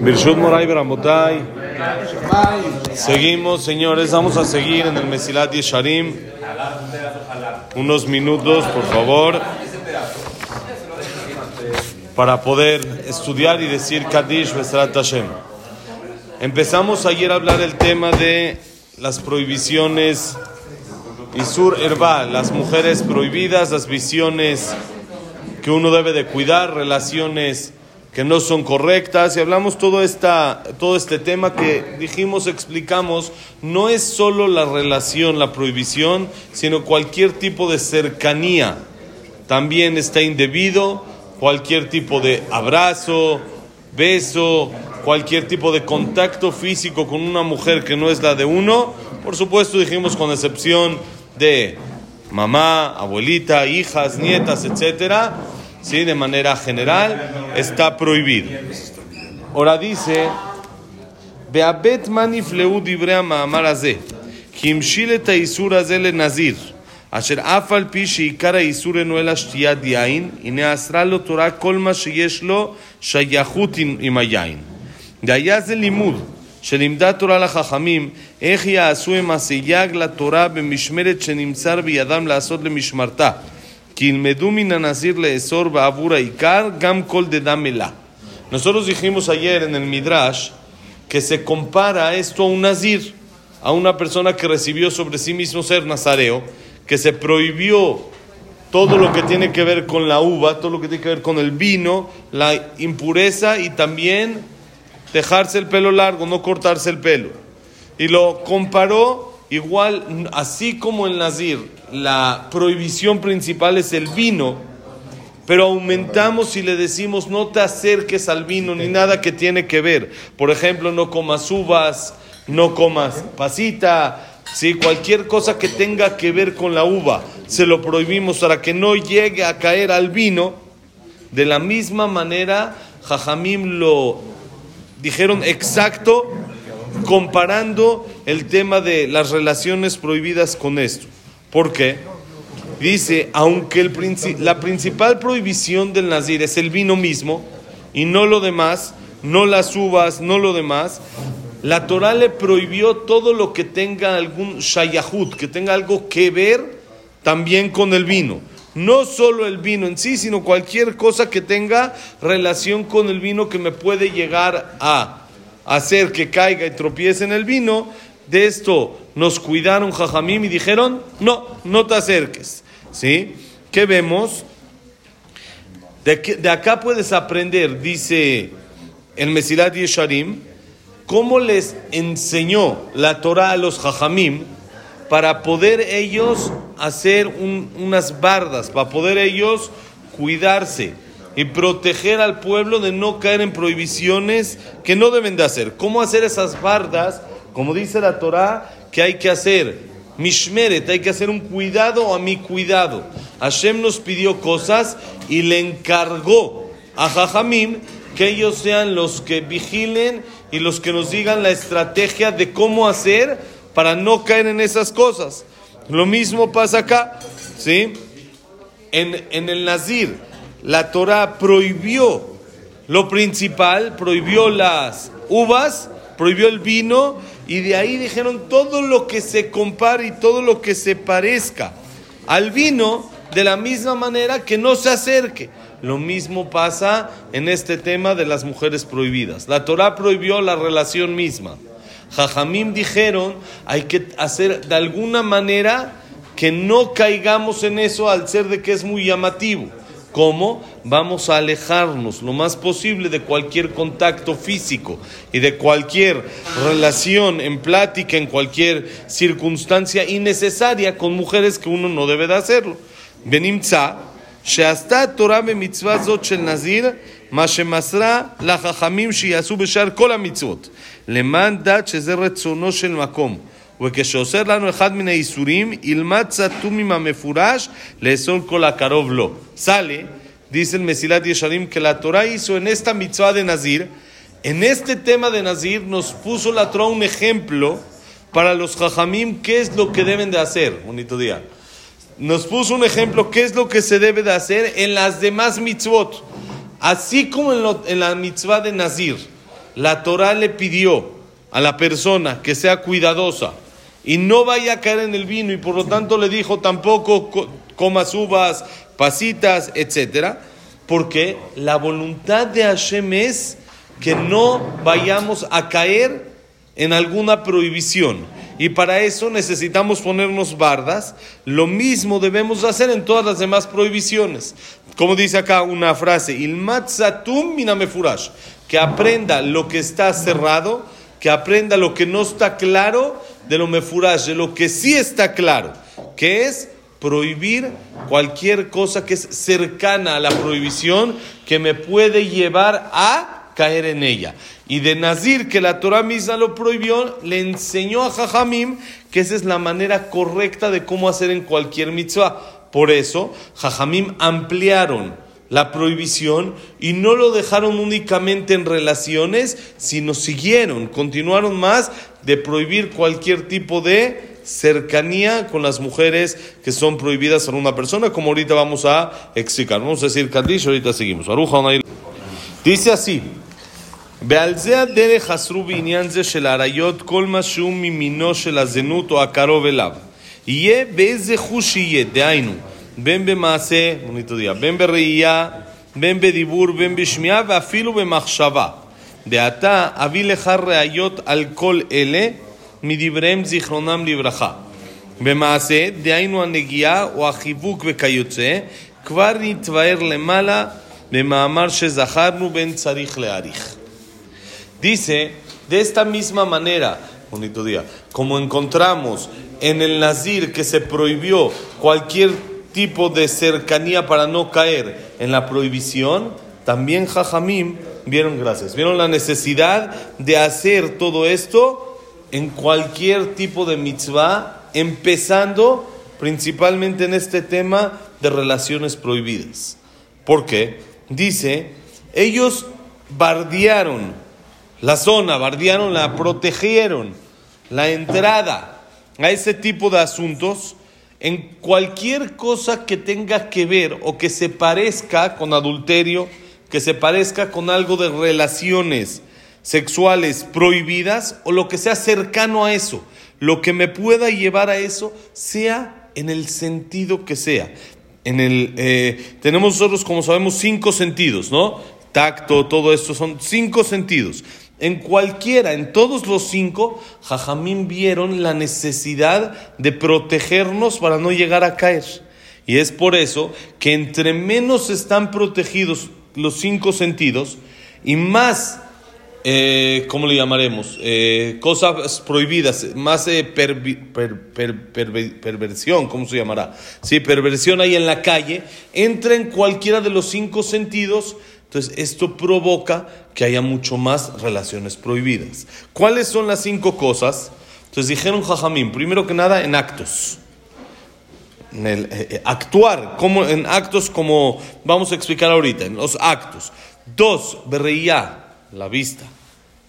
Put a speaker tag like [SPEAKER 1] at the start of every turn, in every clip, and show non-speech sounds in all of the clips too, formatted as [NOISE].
[SPEAKER 1] Birshut Moray Beramotai. Seguimos, señores, vamos a seguir en el Mesilat Yesharim. Unos minutos, por favor, para poder estudiar y decir Kaddish Besrat Hashem. Empezamos ayer a hablar el tema de las prohibiciones Isur Herba, las mujeres prohibidas, las visiones que uno debe de cuidar, relaciones que no son correctas y hablamos todo, esta, todo este tema que dijimos, explicamos, no es solo la relación, la prohibición, sino cualquier tipo de cercanía. También está indebido, cualquier tipo de abrazo, beso, cualquier tipo de contacto físico con una mujer que no es la de uno, por supuesto dijimos con excepción de mamá, abuelita, hijas, nietas, etcétera, ¿sí? de manera general, está prohibido. Ahora dice, Beabet manifleu dibrea ma'amar הזה, כי המשיל את האיסור הזה לנזיר, אשר אף על פי שעיקר האיסור אינו אלא שתיית יין, הנה אסרה לו תורה כל מה שיש לו שייכות עם, עם היין. והיה זה לימוד שלימדה תורה לחכמים איך יעשו עם הסייג לתורה במשמרת שנמסר בידם לעשות למשמרתה. Nosotros dijimos ayer en el Midrash que se compara esto a un nazir, a una persona que recibió sobre sí mismo ser nazareo, que se prohibió todo lo que tiene que ver con la uva, todo lo que tiene que ver con el vino, la impureza y también dejarse el pelo largo, no cortarse el pelo. Y lo comparó igual, así como el nazir la prohibición principal es el vino, pero aumentamos y le decimos no te acerques al vino ni nada que tiene que ver. Por ejemplo, no comas uvas, no comas pasita, ¿sí? cualquier cosa que tenga que ver con la uva, se lo prohibimos para que no llegue a caer al vino. De la misma manera, Jajamim lo dijeron exacto comparando el tema de las relaciones prohibidas con esto. ¿Por qué? Dice, aunque el la principal prohibición del nazir es el vino mismo y no lo demás, no las uvas, no lo demás, la Torah le prohibió todo lo que tenga algún shayahut, que tenga algo que ver también con el vino. No solo el vino en sí, sino cualquier cosa que tenga relación con el vino que me puede llegar a hacer que caiga y tropiece en el vino. De esto nos cuidaron Jajamim y dijeron, no, no te acerques. ¿Sí? ¿Qué vemos? De, de acá puedes aprender, dice el Mesilat Yesharim, cómo les enseñó la Torah a los Jajamim para poder ellos hacer un, unas bardas, para poder ellos cuidarse y proteger al pueblo de no caer en prohibiciones que no deben de hacer. ¿Cómo hacer esas bardas? Como dice la Torah, que hay que hacer mishmeret, hay que hacer un cuidado a mi cuidado. Hashem nos pidió cosas y le encargó a Jajamim que ellos sean los que vigilen y los que nos digan la estrategia de cómo hacer para no caer en esas cosas. Lo mismo pasa acá, ¿sí? En, en el Nazir, la Torah prohibió lo principal, prohibió las uvas, prohibió el vino, y de ahí dijeron todo lo que se compare y todo lo que se parezca al vino, de la misma manera que no se acerque. Lo mismo pasa en este tema de las mujeres prohibidas. La Torah prohibió la relación misma. Jajamim dijeron, hay que hacer de alguna manera que no caigamos en eso al ser de que es muy llamativo. ¿Cómo? Vamos a alejarnos lo más posible de cualquier contacto físico y de cualquier relación en plática, en cualquier circunstancia innecesaria con mujeres que uno no debe de hacerlo. ונמצא שעשתה התורה במצווה זאת של נזיר מה שמסרה לחכמים שיעשו בשאר כל המצוות למען דת שזה רצונו של מקום וכשאוסר לנו אחד מן האיסורים ילמד סתום המפורש לאסור כל הקרוב לו. sale, dice el Mesilat Yesharim, que la Torah hizo en esta mitzvah de Nazir, en este tema de Nazir nos puso la Torah un ejemplo para los jajamim qué es lo que deben de hacer. Bonito día nos puso un ejemplo qué es lo que se debe de hacer en las demás mitzvot. Así como en, lo, en la mitzvah de Nazir, la Torah le pidió a la persona que sea cuidadosa y no vaya a caer en el vino y por lo tanto le dijo tampoco comas uvas, pasitas, etcétera, porque la voluntad de Hashem es que no vayamos a caer en alguna prohibición. Y para eso necesitamos ponernos bardas. Lo mismo debemos hacer en todas las demás prohibiciones. Como dice acá una frase, ilmatzatum minamefurash, que aprenda lo que está cerrado, que aprenda lo que no está claro de lo mefurash, de lo que sí está claro, que es prohibir cualquier cosa que es cercana a la prohibición que me puede llevar a caer en ella. Y de Nazir, que la Torah misma lo prohibió, le enseñó a Jajamim que esa es la manera correcta de cómo hacer en cualquier mitzvah. Por eso, Jajamim ampliaron la prohibición y no lo dejaron únicamente en relaciones, sino siguieron, continuaron más de prohibir cualquier tipo de cercanía con las mujeres que son prohibidas a una persona, como ahorita vamos a explicar. Vamos a decir Kadish, ahorita seguimos. Dice así, ועל זה הדרך אסרו בעניין זה של האריות כל מה שהוא ממינו של הזנות או הקרוב אליו. יהיה באיזה חוש שיהיה, דהיינו, בין במעשה, בין בראייה, בין בדיבור, בין בשמיעה ואפילו במחשבה. דעתה אביא לך ראיות על כל אלה מדבריהם זיכרונם לברכה. במעשה, דהיינו הנגיעה או החיבוק וכיוצא, כבר נתבהר למעלה במאמר שזכרנו בין צריך להעריך. Dice, de esta misma manera, bonito día, como encontramos en el Nazir que se prohibió cualquier tipo de cercanía para no caer en la prohibición, también Jajamim vieron, gracias, vieron la necesidad de hacer todo esto en cualquier tipo de mitzvah, empezando principalmente en este tema de relaciones prohibidas. ¿Por qué? Dice, ellos bardearon la zona, bardearon, la protegieron, la entrada a ese tipo de asuntos en cualquier cosa que tenga que ver o que se parezca con adulterio, que se parezca con algo de relaciones sexuales prohibidas o lo que sea cercano a eso, lo que me pueda llevar a eso, sea en el sentido que sea. En el, eh, tenemos nosotros, como sabemos, cinco sentidos, ¿no? Tacto, todo esto son cinco sentidos. En cualquiera, en todos los cinco, Jajamín vieron la necesidad de protegernos para no llegar a caer. Y es por eso que entre menos están protegidos los cinco sentidos y más, eh, ¿cómo le llamaremos? Eh, cosas prohibidas, más eh, perversión, ¿cómo se llamará? Sí, perversión ahí en la calle, entra en cualquiera de los cinco sentidos entonces, esto provoca que haya mucho más relaciones prohibidas. ¿Cuáles son las cinco cosas? Entonces dijeron Jajamín, primero que nada en actos. En eh, eh, actuar como, en actos como vamos a explicar ahorita, en los actos. Dos, berreía, la vista,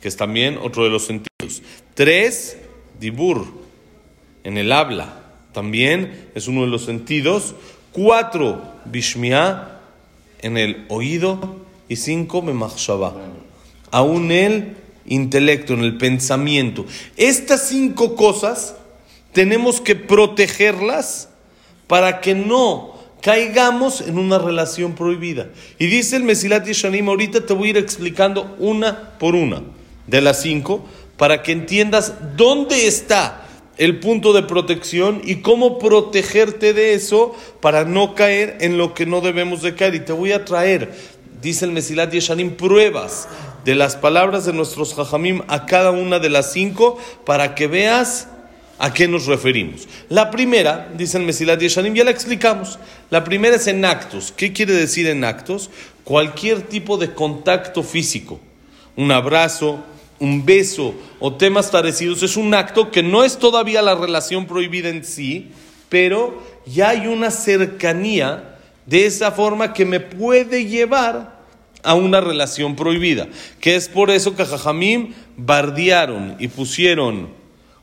[SPEAKER 1] que es también otro de los sentidos. Tres, dibur, en el habla, también es uno de los sentidos. Cuatro, bishmia, en el oído y cinco memachshava. Aún el intelecto, en el pensamiento. Estas cinco cosas tenemos que protegerlas para que no caigamos en una relación prohibida. Y dice el Mesilat Yeshanim, ahorita te voy a ir explicando una por una de las cinco para que entiendas dónde está el punto de protección y cómo protegerte de eso para no caer en lo que no debemos de caer. Y te voy a traer dice el Mesilat Yeshanim, pruebas de las palabras de nuestros Jajamim a cada una de las cinco para que veas a qué nos referimos. La primera, dice el Mesilat Yeshanim, ya la explicamos. La primera es en actos. ¿Qué quiere decir en actos? Cualquier tipo de contacto físico. Un abrazo, un beso o temas parecidos es un acto que no es todavía la relación prohibida en sí, pero ya hay una cercanía de esa forma que me puede llevar a una relación prohibida. Que es por eso que Jajamim bardearon y pusieron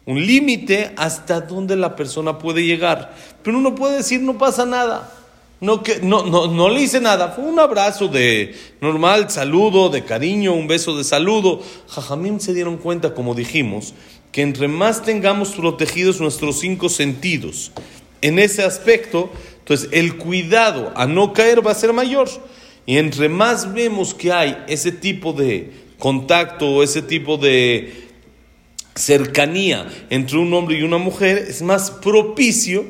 [SPEAKER 1] un límite hasta donde la persona puede llegar. Pero uno puede decir, no pasa nada. No, que, no, no, no le hice nada, fue un abrazo de normal, saludo, de cariño, un beso de saludo. Jajamín se dieron cuenta, como dijimos, que entre más tengamos protegidos nuestros cinco sentidos en ese aspecto, entonces el cuidado a no caer va a ser mayor. Y entre más vemos que hay ese tipo de contacto, ese tipo de cercanía entre un hombre y una mujer, es más propicio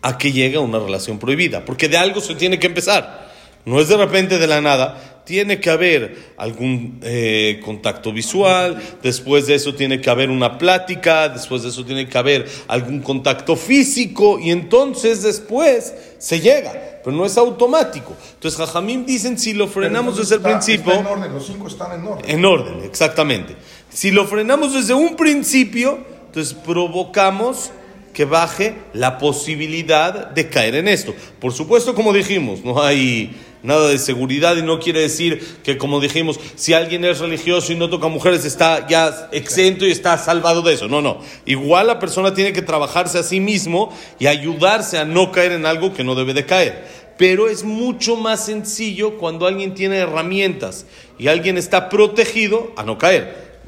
[SPEAKER 1] a que llegue a una relación prohibida, porque de algo se tiene que empezar. No es de repente de la nada, tiene que haber algún eh, contacto visual, después de eso tiene que haber una plática, después de eso tiene que haber algún contacto físico y entonces después se llega, pero no es automático. Entonces Jajamín dicen si lo frenamos desde el principio...
[SPEAKER 2] en orden, los cinco están en orden.
[SPEAKER 1] En orden, exactamente. Si lo frenamos desde un principio, entonces provocamos que baje la posibilidad de caer en esto. Por supuesto, como dijimos, no hay nada de seguridad y no quiere decir que, como dijimos, si alguien es religioso y no toca mujeres, está ya exento y está salvado de eso. No, no. Igual la persona tiene que trabajarse a sí mismo y ayudarse a no caer en algo que no debe de caer. Pero es mucho más sencillo cuando alguien tiene herramientas y alguien está protegido a no caer.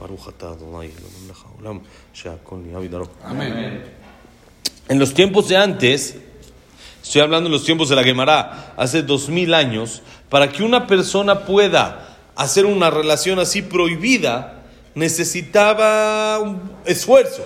[SPEAKER 1] Amén. En los tiempos de antes, estoy hablando en los tiempos de la Gemara, hace dos mil años, para que una persona pueda hacer una relación así prohibida, necesitaba un esfuerzo.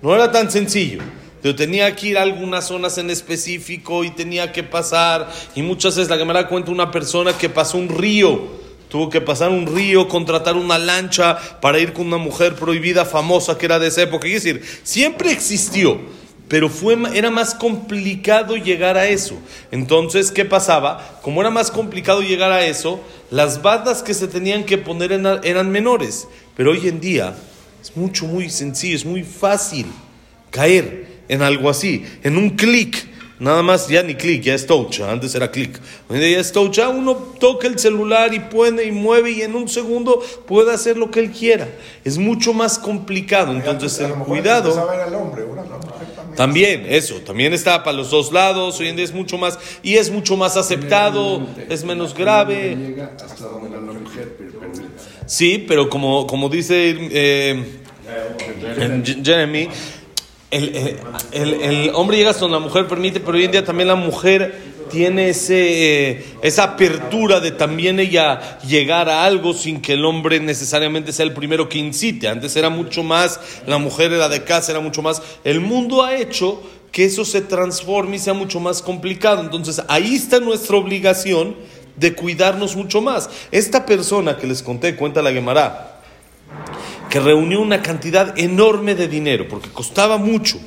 [SPEAKER 1] No era tan sencillo. Pero tenía que ir a algunas zonas en específico y tenía que pasar. Y muchas veces la Gemara cuenta una persona que pasó un río tuvo que pasar un río, contratar una lancha para ir con una mujer prohibida famosa que era de esa época. Es decir, siempre existió, pero fue, era más complicado llegar a eso. Entonces, ¿qué pasaba? Como era más complicado llegar a eso, las bandas que se tenían que poner eran menores. Pero hoy en día es mucho, muy sencillo, es muy fácil caer en algo así, en un clic Nada más, ya ni clic, ya es touch. Antes era clic. Hoy en día es touch. Uno toca el celular y puede y mueve y en un segundo puede hacer lo que él quiera. Es mucho más complicado. Entonces, el cuidado. También, eso. También está para los dos lados. Hoy en día es mucho más. Y es mucho más aceptado. Es menos grave. Sí, pero como, como dice eh, Jeremy el, el, el, hombre llega hasta donde la mujer permite, pero hoy en día también la mujer tiene ese, eh, esa apertura de también ella llegar a algo sin que el hombre necesariamente sea el primero que incite. Antes era mucho más, la mujer era de casa, era mucho más. El mundo ha hecho que eso se transforme y sea mucho más complicado. Entonces ahí está nuestra obligación de cuidarnos mucho más. Esta persona que les conté, cuenta la Gemara, que reunió una cantidad enorme de dinero, porque costaba mucho,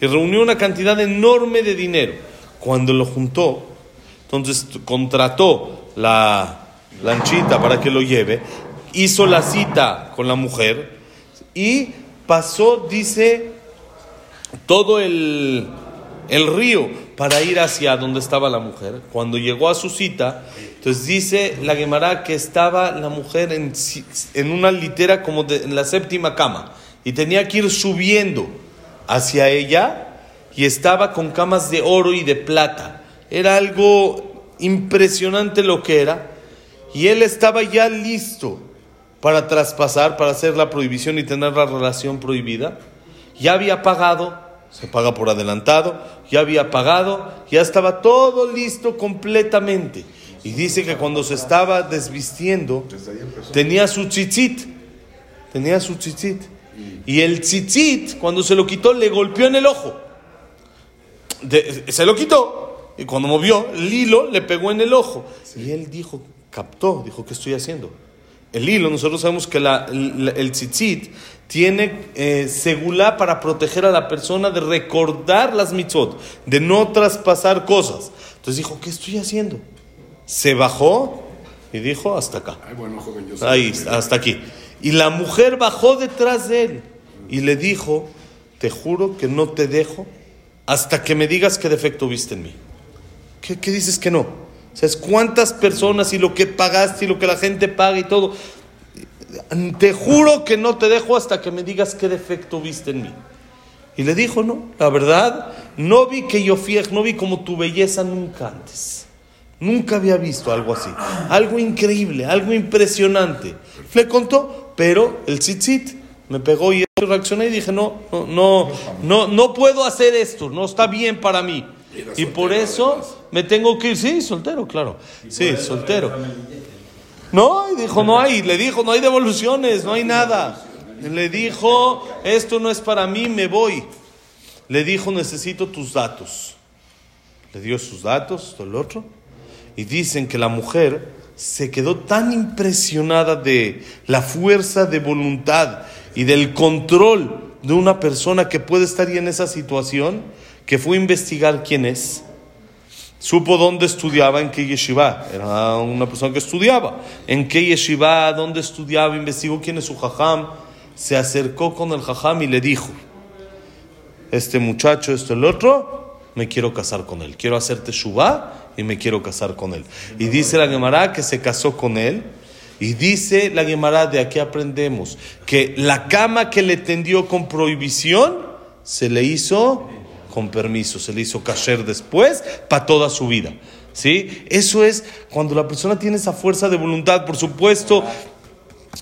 [SPEAKER 1] y reunió una cantidad enorme de dinero. Cuando lo juntó, entonces contrató la lanchita para que lo lleve, hizo la cita con la mujer y pasó, dice, todo el, el río para ir hacia donde estaba la mujer. Cuando llegó a su cita, entonces dice la Gemara que estaba la mujer en, en una litera como en la séptima cama y tenía que ir subiendo hacia ella y estaba con camas de oro y de plata. Era algo impresionante lo que era y él estaba ya listo para traspasar, para hacer la prohibición y tener la relación prohibida. Ya había pagado se paga por adelantado, ya había pagado, ya estaba todo listo completamente. Y dice que cuando se estaba desvistiendo, tenía su tzitzit, tenía su tzitzit. Y el tzitzit, cuando se lo quitó, le golpeó en el ojo. Se lo quitó, y cuando movió, el hilo le pegó en el ojo. Y él dijo, captó, dijo, ¿qué estoy haciendo? El hilo, nosotros sabemos que la, el tzitzit tiene eh, segula para proteger a la persona de recordar las mitzvot, de no traspasar cosas. Entonces dijo, ¿qué estoy haciendo? Se bajó y dijo, hasta acá. Ahí, hasta aquí. Y la mujer bajó detrás de él y le dijo, te juro que no te dejo hasta que me digas qué defecto viste en mí. ¿Qué, dices que no? ¿Sabes cuántas personas y lo que pagaste y lo que la gente paga y todo? te juro que no te dejo hasta que me digas qué defecto viste en mí. Y le dijo, no, la verdad, no vi que yo fui, no vi como tu belleza nunca antes. Nunca había visto algo así. Algo increíble, algo impresionante. Le contó, pero el tzitzit me pegó y reaccioné y dije, no, no, no, no, no puedo hacer esto, no está bien para mí. Y por eso me tengo que ir, sí, soltero, claro. Sí, soltero. No, y dijo, no hay, le dijo, no hay devoluciones, no hay nada. Le dijo, esto no es para mí, me voy. Le dijo, necesito tus datos. Le dio sus datos, todo el otro. Y dicen que la mujer se quedó tan impresionada de la fuerza de voluntad y del control de una persona que puede estar en esa situación, que fue a investigar quién es. Supo dónde estudiaba, en qué yeshiva. Era una persona que estudiaba. En qué yeshiva, dónde estudiaba, investigó quién es su jajam. Se acercó con el jajam y le dijo, este muchacho, esto, el otro, me quiero casar con él. Quiero hacerte shubá y me quiero casar con él. Y dice la Gemara que se casó con él. Y dice la Gemara, de aquí aprendemos que la cama que le tendió con prohibición se le hizo con permiso, se le hizo kasher después para toda su vida. ¿Sí? Eso es cuando la persona tiene esa fuerza de voluntad, por supuesto.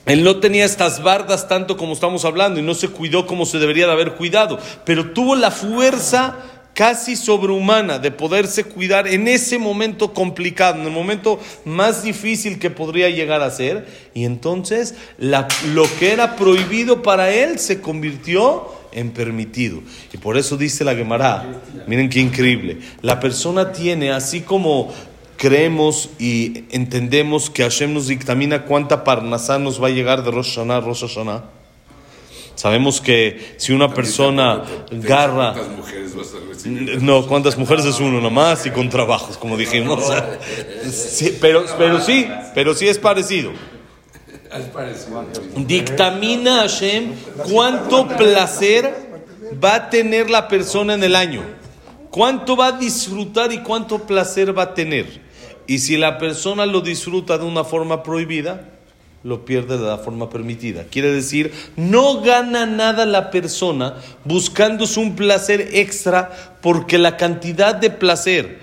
[SPEAKER 1] Él no tenía estas bardas tanto como estamos hablando y no se cuidó como se debería de haber cuidado, pero tuvo la fuerza casi sobrehumana de poderse cuidar en ese momento complicado, en el momento más difícil que podría llegar a ser. Y entonces lo que era prohibido para él se convirtió en permitido. Y por eso dice la Gemara, miren qué increíble, la persona tiene, así como creemos y entendemos que Hashem nos dictamina cuánta parnasá nos va a llegar de Rosh Hashanah a Sabemos que si una persona garra... ¿Cuántas mujeres vas a recibir? No, cuántas mujeres es uno nomás y con trabajos, como dijimos. [LAUGHS] Sí, pero, pero sí, pero sí es parecido. Dictamina Hashem cuánto placer va a tener la persona en el año. Cuánto va a disfrutar y cuánto placer va a tener. Y si la persona lo disfruta de una forma prohibida, lo pierde de la forma permitida. Quiere decir, no gana nada la persona buscándose un placer extra porque la cantidad de placer,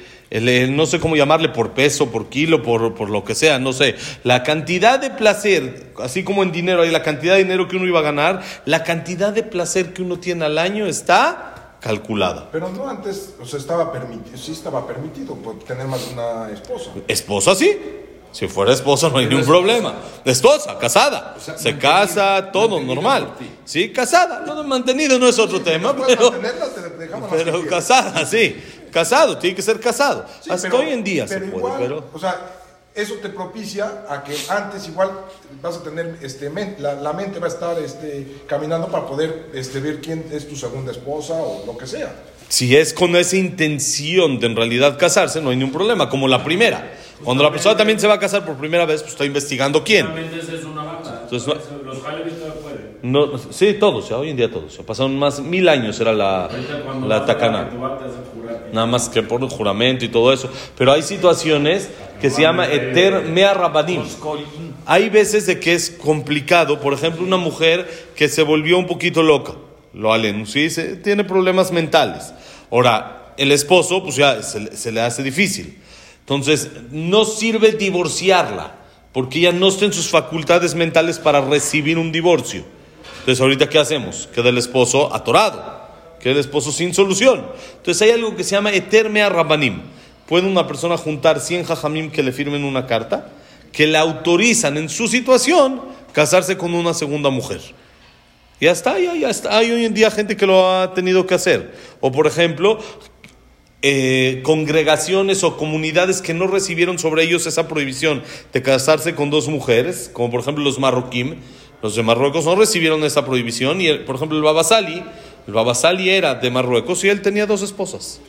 [SPEAKER 1] no sé cómo llamarle por peso, por kilo, por, por, lo que sea, no sé, la cantidad de placer, así como en dinero hay la cantidad de dinero que uno iba a ganar, la cantidad de placer que uno tiene al año está calculada.
[SPEAKER 2] Pero no antes, o sea, estaba permitido, sí estaba permitido tener más de una esposa.
[SPEAKER 1] ¿Esposa sí? Si fuera esposa no hay ningún problema. Esposa, casada. se casa, todo normal. Sí, casada. No mantenido no es otro tema, pero, pero casada, sí. Casado, tiene que ser casado. Hasta hoy en día se puede, pero...
[SPEAKER 2] O sea, eso te propicia a que antes igual vas a tener, este, la, mente va a estar este, caminando para poder este, ver quién es tu segunda esposa o lo que sea.
[SPEAKER 1] Si es con esa intención de en realidad casarse, no hay ningún problema, como la primera. Cuando la persona también se va a casar por primera vez, pues está investigando quién.
[SPEAKER 3] es una banda. Entonces, no, los.
[SPEAKER 1] No, sí, todos, ya, hoy en día todos. Ya pasaron más mil años, era la, la tacana. Nada más que por el juramento y todo eso. Pero hay situaciones que se llama eter mea rabadim. Hay veces de que es complicado. Por ejemplo, una mujer que se volvió un poquito loca. Lo alen, ¿sí? tiene problemas mentales. Ahora, el esposo, pues ya se le hace difícil. Entonces, no sirve divorciarla, porque ella no está en sus facultades mentales para recibir un divorcio. Entonces, ahorita, ¿qué hacemos? Queda el esposo atorado, queda el esposo sin solución. Entonces, hay algo que se llama etermea rabanim. Puede una persona juntar 100 jajamim que le firmen una carta, que le autorizan en su situación casarse con una segunda mujer. Ya está, ya. Hay hoy en día gente que lo ha tenido que hacer. O por ejemplo, eh, congregaciones o comunidades que no recibieron sobre ellos esa prohibición de casarse con dos mujeres, como por ejemplo los marroquín, los de Marruecos no recibieron esa prohibición y por ejemplo el Babasali, el Babasali era de Marruecos y él tenía dos esposas.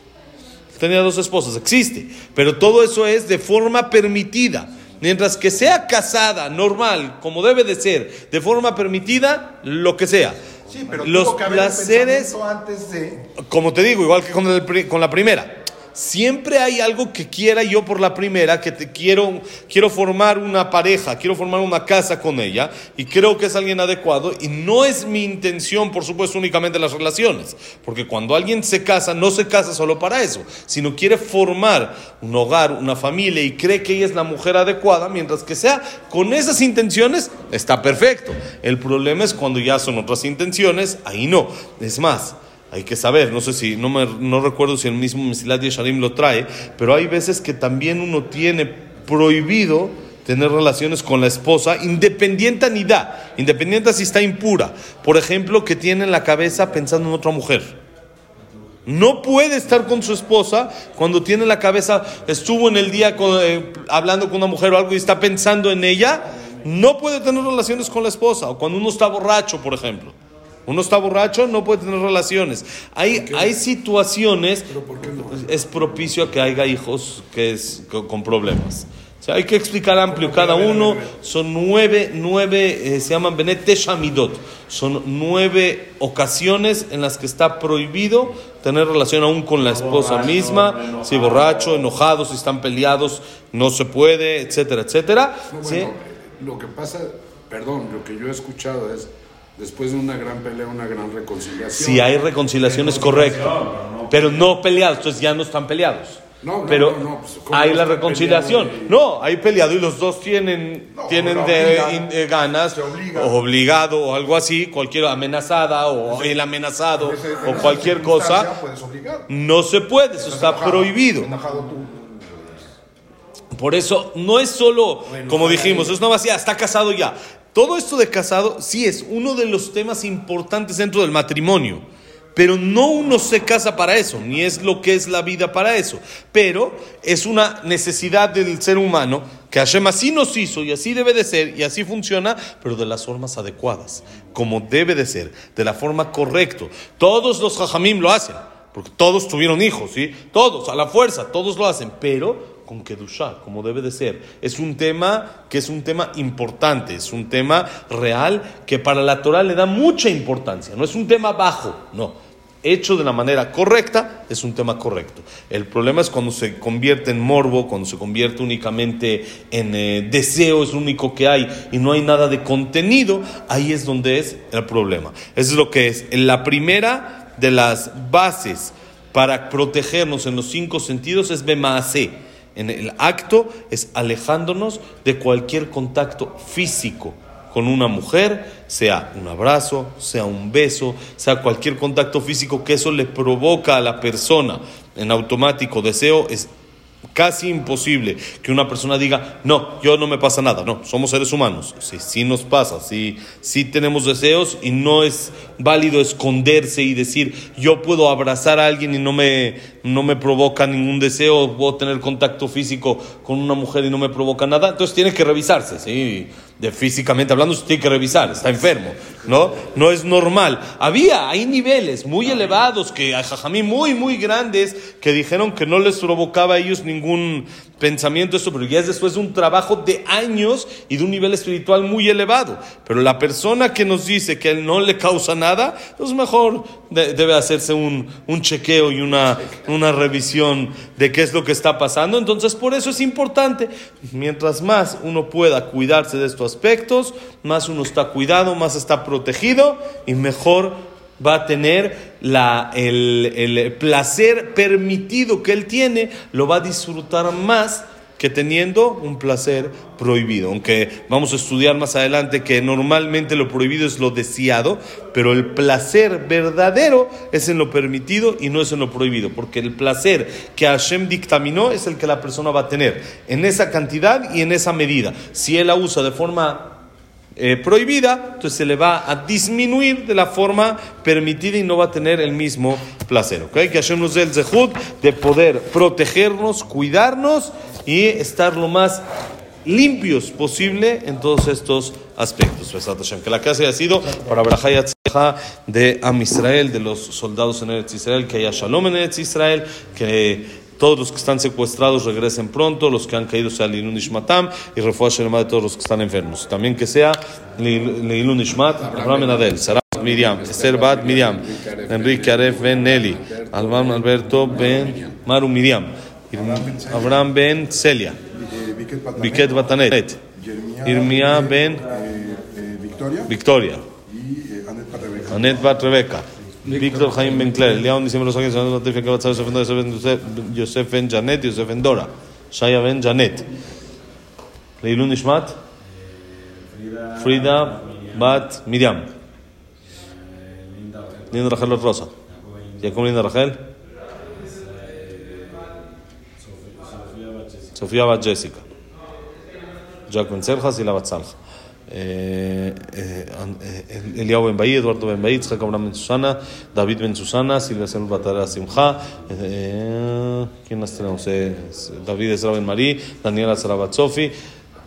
[SPEAKER 1] Tenía dos esposas, existe, pero todo eso es de forma permitida. Mientras que sea casada, normal, como debe de ser, de forma permitida, lo que sea.
[SPEAKER 2] Sí, pero los placeres, antes de...
[SPEAKER 1] como te digo, igual que con, con la primera, siempre hay algo que quiera yo por la primera, que te quiero, quiero formar una pareja, quiero formar una casa con ella y creo que es alguien adecuado y no es mi intención, por supuesto, únicamente las relaciones, porque cuando alguien se casa, no se casa solo para eso, sino quiere formar un hogar, una familia y cree que ella es la mujer adecuada, mientras que sea con esas intenciones, está perfecto. El problema es cuando ya son otras intenciones, ahí no. Es más, hay que saber, no sé si, no, me, no recuerdo si el mismo Mesilat Yesharim lo trae, pero hay veces que también uno tiene prohibido tener relaciones con la esposa, independiente ni da, independiente si está impura. Por ejemplo, que tiene en la cabeza pensando en otra mujer. No puede estar con su esposa cuando tiene en la cabeza, estuvo en el día eh, hablando con una mujer o algo y está pensando en ella, no puede tener relaciones con la esposa. O cuando uno está borracho, por ejemplo. Uno está borracho, no puede tener relaciones. Hay, hay situaciones, es propicio a que haya hijos que es, con problemas. O sea, hay que explicar amplio cada uno. Son nueve, nueve, eh, se llaman Benet Shamidot. Son nueve ocasiones en las que está prohibido tener relación aún con la esposa misma. Si borracho, enojado, si están peleados, no se puede, etcétera, etcétera.
[SPEAKER 4] Lo que pasa, perdón, lo que yo he escuchado es después de una gran pelea, una gran reconciliación.
[SPEAKER 1] Si hay reconciliación es correcto, pero no peleados, entonces ya no están peleados. No, pero no, pues, hay la reconciliación. No, hay peleado y los dos tienen, tienen de, ganas, o obligado o algo así, cualquier amenazada o el amenazado o cualquier cosa. No se puede, eso está prohibido. Por eso no es solo, como dijimos, es no vacía, está casado ya. Todo esto de casado sí es uno de los temas importantes dentro del matrimonio, pero no uno se casa para eso, ni es lo que es la vida para eso, pero es una necesidad del ser humano que Hashem así nos hizo y así debe de ser y así funciona, pero de las formas adecuadas, como debe de ser, de la forma correcta. Todos los jajamim lo hacen, porque todos tuvieron hijos, ¿sí? Todos, a la fuerza, todos lo hacen, pero con Kedushá, como debe de ser. Es un tema que es un tema importante, es un tema real que para la Torah le da mucha importancia. No es un tema bajo, no. Hecho de la manera correcta, es un tema correcto. El problema es cuando se convierte en morbo, cuando se convierte únicamente en eh, deseo, es lo único que hay y no hay nada de contenido, ahí es donde es el problema. Eso es lo que es. La primera de las bases para protegernos en los cinco sentidos es Bemaase en el acto es alejándonos de cualquier contacto físico con una mujer, sea un abrazo, sea un beso, sea cualquier contacto físico que eso le provoca a la persona. En automático deseo, es casi imposible que una persona diga, no, yo no me pasa nada, no, somos seres humanos, sí, sí nos pasa, sí, sí tenemos deseos y no es válido esconderse y decir, yo puedo abrazar a alguien y no me, no me provoca ningún deseo, puedo tener contacto físico con una mujer y no me provoca nada, entonces tiene que revisarse, ¿sí? De físicamente hablando, usted tiene que revisar, está enfermo, ¿no? No es normal. Había, hay niveles muy elevados, que hay jajamí muy, muy grandes, que dijeron que no les provocaba a ellos ningún pensamiento esto, pero ya es después de un trabajo de años y de un nivel espiritual muy elevado. Pero la persona que nos dice que él no le causa nada, pues mejor debe hacerse un, un chequeo y una, una revisión de qué es lo que está pasando. Entonces, por eso es importante, mientras más uno pueda cuidarse de estos aspectos, más uno está cuidado, más está protegido y mejor va a tener la, el, el, placer permitido que él tiene, lo va a disfrutar más que teniendo un placer prohibido. Aunque vamos a estudiar más adelante que normalmente lo prohibido es lo deseado, pero el placer verdadero es en lo permitido y no es en lo prohibido, porque el placer que Hashem dictaminó es el que la persona va a tener en esa cantidad y en esa medida. Si él la usa de forma eh, prohibida, entonces se le va a disminuir de la forma permitida y no va a tener el mismo placer. ¿okay? Que Hashem nos dé el zehut de poder protegernos, cuidarnos y estar lo más limpios posible en todos estos aspectos. Que la clase haya sido para Brajaya de Am Israel, de los soldados en Eretz Israel, que haya Shalom en Eretz Israel, que todos los que están secuestrados regresen pronto, los que han caído sea Lilun Ishmatam y Refuah Shelema de todos los que están enfermos. También que sea Lilun Ishmat, Abraham Adel, Sarah Miriam, Esther Bat Miriam, Enrique Aref Ben Nelly, Alban Alberto Ben Maru Miriam. Abraham Ben Celia.
[SPEAKER 2] Eh, Viquet Batanet,
[SPEAKER 1] Biket Batanet.
[SPEAKER 2] Jeremia,
[SPEAKER 1] Irmia Ben
[SPEAKER 2] eh, eh, Victoria eh, Anet
[SPEAKER 1] Bat Rebeca. Víctor Jaime Ben Claire. León diciembre los. Santo Yosef Ben Yosef Janet. Yosef Ben Dora. Shaya Ben Janet. Leilun Nishmat. Frida Bat Miriam. Linda Rachel Rosa. Jacob Linda Rachel. Sofía Bat Jessica. Jack Ben Serjas y la Bat Salja. Eh, eh, eh, Eliao Ben Baí, Eduardo Ben Baí, Tzchak Abraham Ben Susana, David Ben Susana, Silvia Selul Batara Simcha, eh, ¿quién más tenemos? Eh, David Ezra Ben Marí, Daniela Sara Bat Sofi,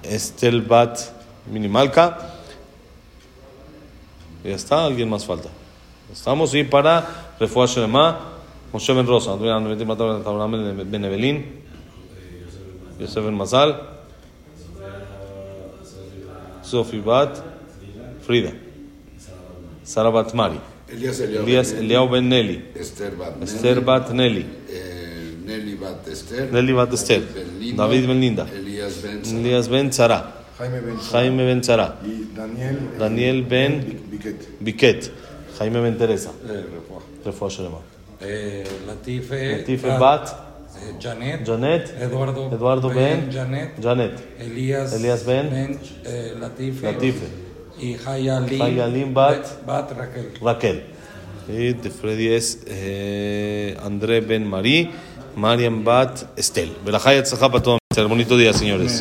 [SPEAKER 1] Estel Bat Minimalka. Ya está, alguien más falta. Estamos y para Refuah Shelema, Moshe Ben Rosa, Abraham Ben Evelyn, Yosef Ben Mazal, Sofi Bat, Frida, Sara Bat Mari,
[SPEAKER 4] Elías Eliao
[SPEAKER 1] Elías
[SPEAKER 4] Ben
[SPEAKER 1] Eliao Ben Nelly,
[SPEAKER 4] Esther Bat
[SPEAKER 1] Esther Bat Nelly,
[SPEAKER 4] eh, Nelly Bat Esther.
[SPEAKER 1] Nelly Bat Esther,
[SPEAKER 4] David Ben Linda.
[SPEAKER 1] David Ben Linda,
[SPEAKER 4] Elías Ben Sara.
[SPEAKER 1] Elías Ben Tzara,
[SPEAKER 2] Jaime Ben
[SPEAKER 1] Jaime Ben Tzara,
[SPEAKER 2] y Daniel eh,
[SPEAKER 1] Daniel Ben
[SPEAKER 2] Vic- Viquet.
[SPEAKER 1] Biquet, Jaime Ben Teresa,
[SPEAKER 5] אה, רפואה.
[SPEAKER 1] Refuah Shelema,
[SPEAKER 5] אה, לטיפה.
[SPEAKER 1] Latife
[SPEAKER 5] Eh, Janet,
[SPEAKER 1] Janet,
[SPEAKER 5] Eduardo,
[SPEAKER 1] Eduardo Ben,
[SPEAKER 5] ben
[SPEAKER 1] Janet,
[SPEAKER 5] Janet,
[SPEAKER 1] Elías, Elías
[SPEAKER 5] Ben, ben eh,
[SPEAKER 1] Latife, Latife,
[SPEAKER 5] y Jaya Lim,
[SPEAKER 1] Bat,
[SPEAKER 5] Bat, Raquel.
[SPEAKER 1] Raquel. Y de Freddy es eh, André Ben Marí, Mariam Bat Estel. Belajaya Tzajapa, todo. Bonito día, señores.